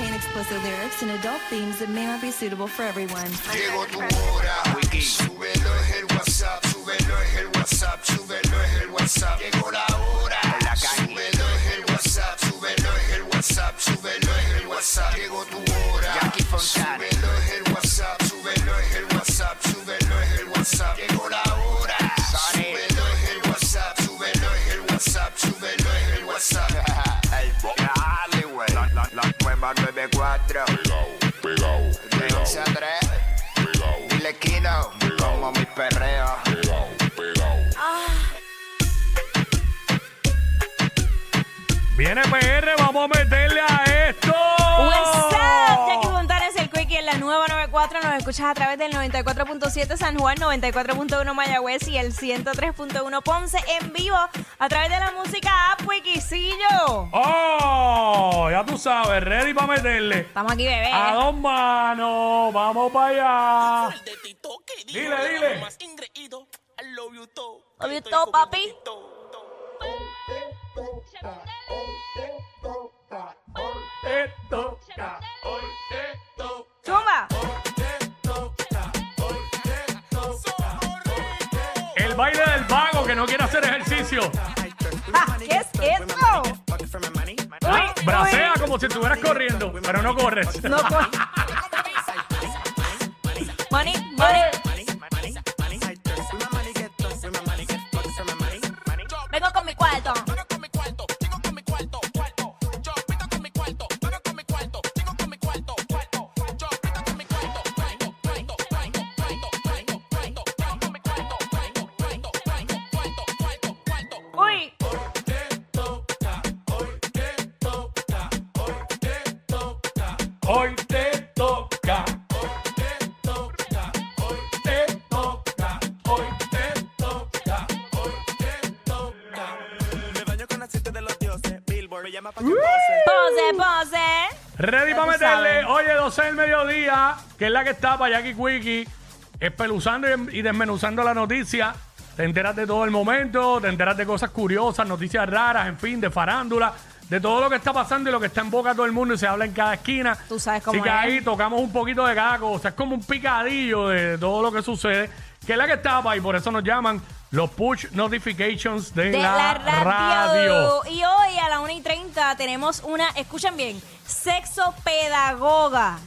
This contain explicit lyrics and adult themes that may not be suitable for everyone. Llegó tu hora, súbelo es el WhatsApp, súbelo es el WhatsApp, súbelo es el WhatsApp. Llegó la hora, súbelo es Viene PR, vamos a meterle a esto. What's up? Jackie Fontanes, el Quickie en la nueva 94. Nos escuchas a través del 94.7 San Juan, 94.1 Mayagüez y el 103.1 Ponce en vivo a través de la música App Wikicillo. Oh, ya tú sabes, ready para meterle. Estamos aquí, bebé. A dos manos, vamos para allá. Dile, dile. Obvio todo, papi. Te toca, hoy te toca. Zumba. El baile del vago que no quiere hacer ejercicio. Ah, ¿Qué es eso? Ah, bracea como si estuvieras corriendo, pero no corres. No co- Hoy te toca. Hoy te toca. Hoy te toca. Hoy te toca. Hoy te toca. Me baño con aceite de los dioses. Billboard me llama pa' que Pose, pose. Ready Ya para meterle. sabes. Oye, 12 del mediodía, que es la que está para Jackie Quickie, espeluzando y, y desmenuzando la noticia. Te enteras de todo el momento, te enteras de cosas curiosas, noticias raras, en fin, de farándula, de todo lo que está pasando y lo que está en boca de todo el mundo y se habla en cada esquina. Tú sabes cómo Así que es. ahí tocamos un poquito de cada cosa. Es como un picadillo de todo lo que sucede, que es la que está para y por eso nos llaman los push notifications de, de la, la radio. radio. Y hoy a la 1 y 30 tenemos una, escuchen bien, sexo pedagoga.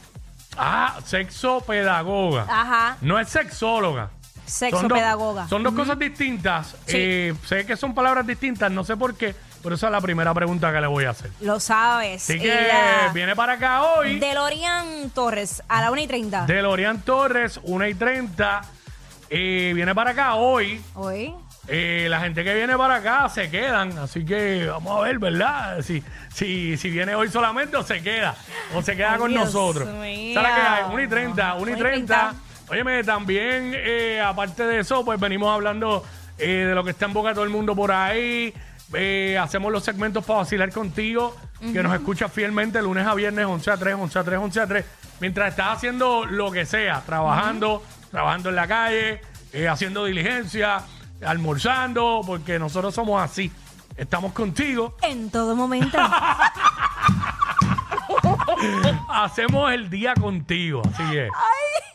Ah, sexo pedagoga. Ajá, No es sexóloga. sexo Son dos- pedagoga. Son dos cosas distintas. Sí. Eh, sé que son palabras distintas, no sé por qué, pero esa es la primera pregunta que le voy a hacer. Lo sabes. Así que Ella- viene para acá hoy. Delorian Torres a la 1 y 30. De Lorian Torres, 1 y 30. Eh, viene para acá hoy. Hoy. Eh, la gente que viene para acá se quedan, así que vamos a ver, ¿verdad? Si, si, si viene hoy solamente o se queda, o se queda Ay, con Dios nosotros. mío. ¿Sabes qué hay? 1 y 30, 1 y 1 y 30. 30. Óyeme, también, eh, aparte de eso, pues venimos hablando eh, de lo que está en boca de todo el mundo por ahí. Eh, hacemos los segmentos para vacilar contigo, que nos escuchas fielmente lunes a viernes, 11 a 3, 11 a 3, 11 a 3. Mientras estás haciendo lo que sea, trabajando, trabajando en la calle, eh, haciendo diligencia, almorzando, porque nosotros somos así. Estamos contigo, En todo momento. hacemos el día contigo, así es.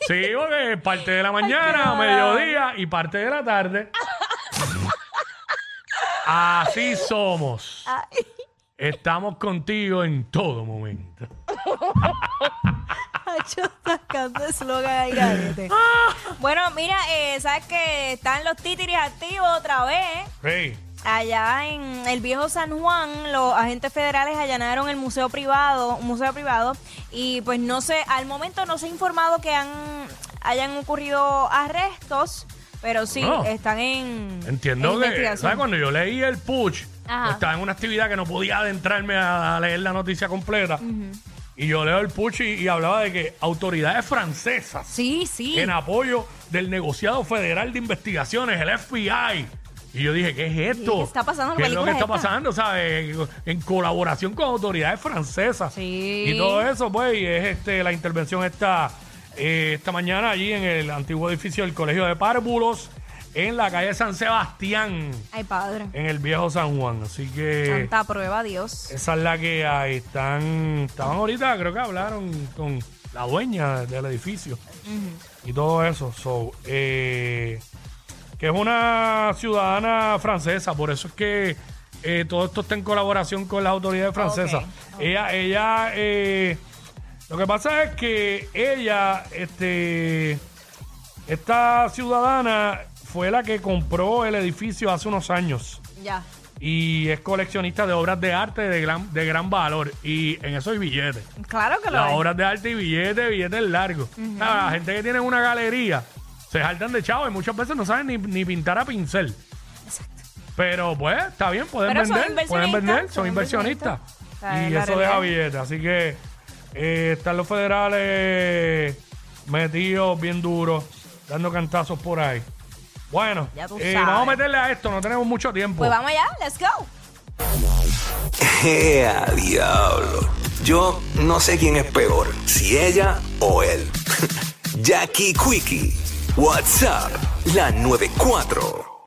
Sí, porque parte de la mañana, mediodía y parte de la tarde. Así somos. Estamos contigo en todo momento. Yo sacando eslogan ahí, garete. Bueno, mira, eh, sabes que están los títeres activos otra vez. Hey, Allá en el viejo San Juan, los agentes federales allanaron el museo privado, un museo privado, y pues no sé, al momento no se ha informado que han hayan ocurrido arrestos, pero sí, No. están en, entiendo en que, investigación. ¿sabes? Cuando yo leí el push, Ajá. estaba en una actividad que no podía adentrarme a, a leer la noticia completa. Y yo leo el push y, y hablaba de que autoridades francesas Sí, sí. en apoyo del negociado federal de investigaciones, el FBI. Y yo dije, ¿qué es esto? ¿Qué está pasando ¿Qué es lo que película está esta? pasando, sabes? En colaboración con autoridades francesas. Sí. Y todo eso, pues, y es este, la intervención esta, eh, esta mañana allí en el antiguo edificio del Colegio de Párvulos, en la calle San Sebastián, Ay, padre. en el viejo San Juan. Así que Santa prueba, Dios. esa es la que hay. Están, estaban ahorita, creo que hablaron con la dueña del edificio y todo eso. So, eh, que es una ciudadana francesa, por eso es que eh, todo esto está en colaboración con las autoridades francesas. Ok, Ella, ella, eh, lo que pasa es que ella, este, esta ciudadana fue la que compró el edificio hace unos años Ya. y es coleccionista de obras de arte de gran, de gran valor. Y en eso hay billetes. Claro que lo Las es. obras de arte y billetes, billetes largos. La gente que tiene una galería se saltan de chavo y muchas veces no saben ni, ni pintar a pincel. Pero pues, está bien, pueden Pero son vender, pueden inversionistas, vender, son son inversionistas. inversionistas. O sea, Y la eso realidad. deja billetes. Así que eh, están los federales metidos bien duros, dando cantazos por ahí. Bueno, Ya tú eh, sabes. vamos a meterle a esto, no tenemos mucho tiempo. Pues vamos allá, let's go. ¡Ea, diablo! Yo no sé quién es peor, si ella o él. Jackie Quickie, WhatsApp, la 94.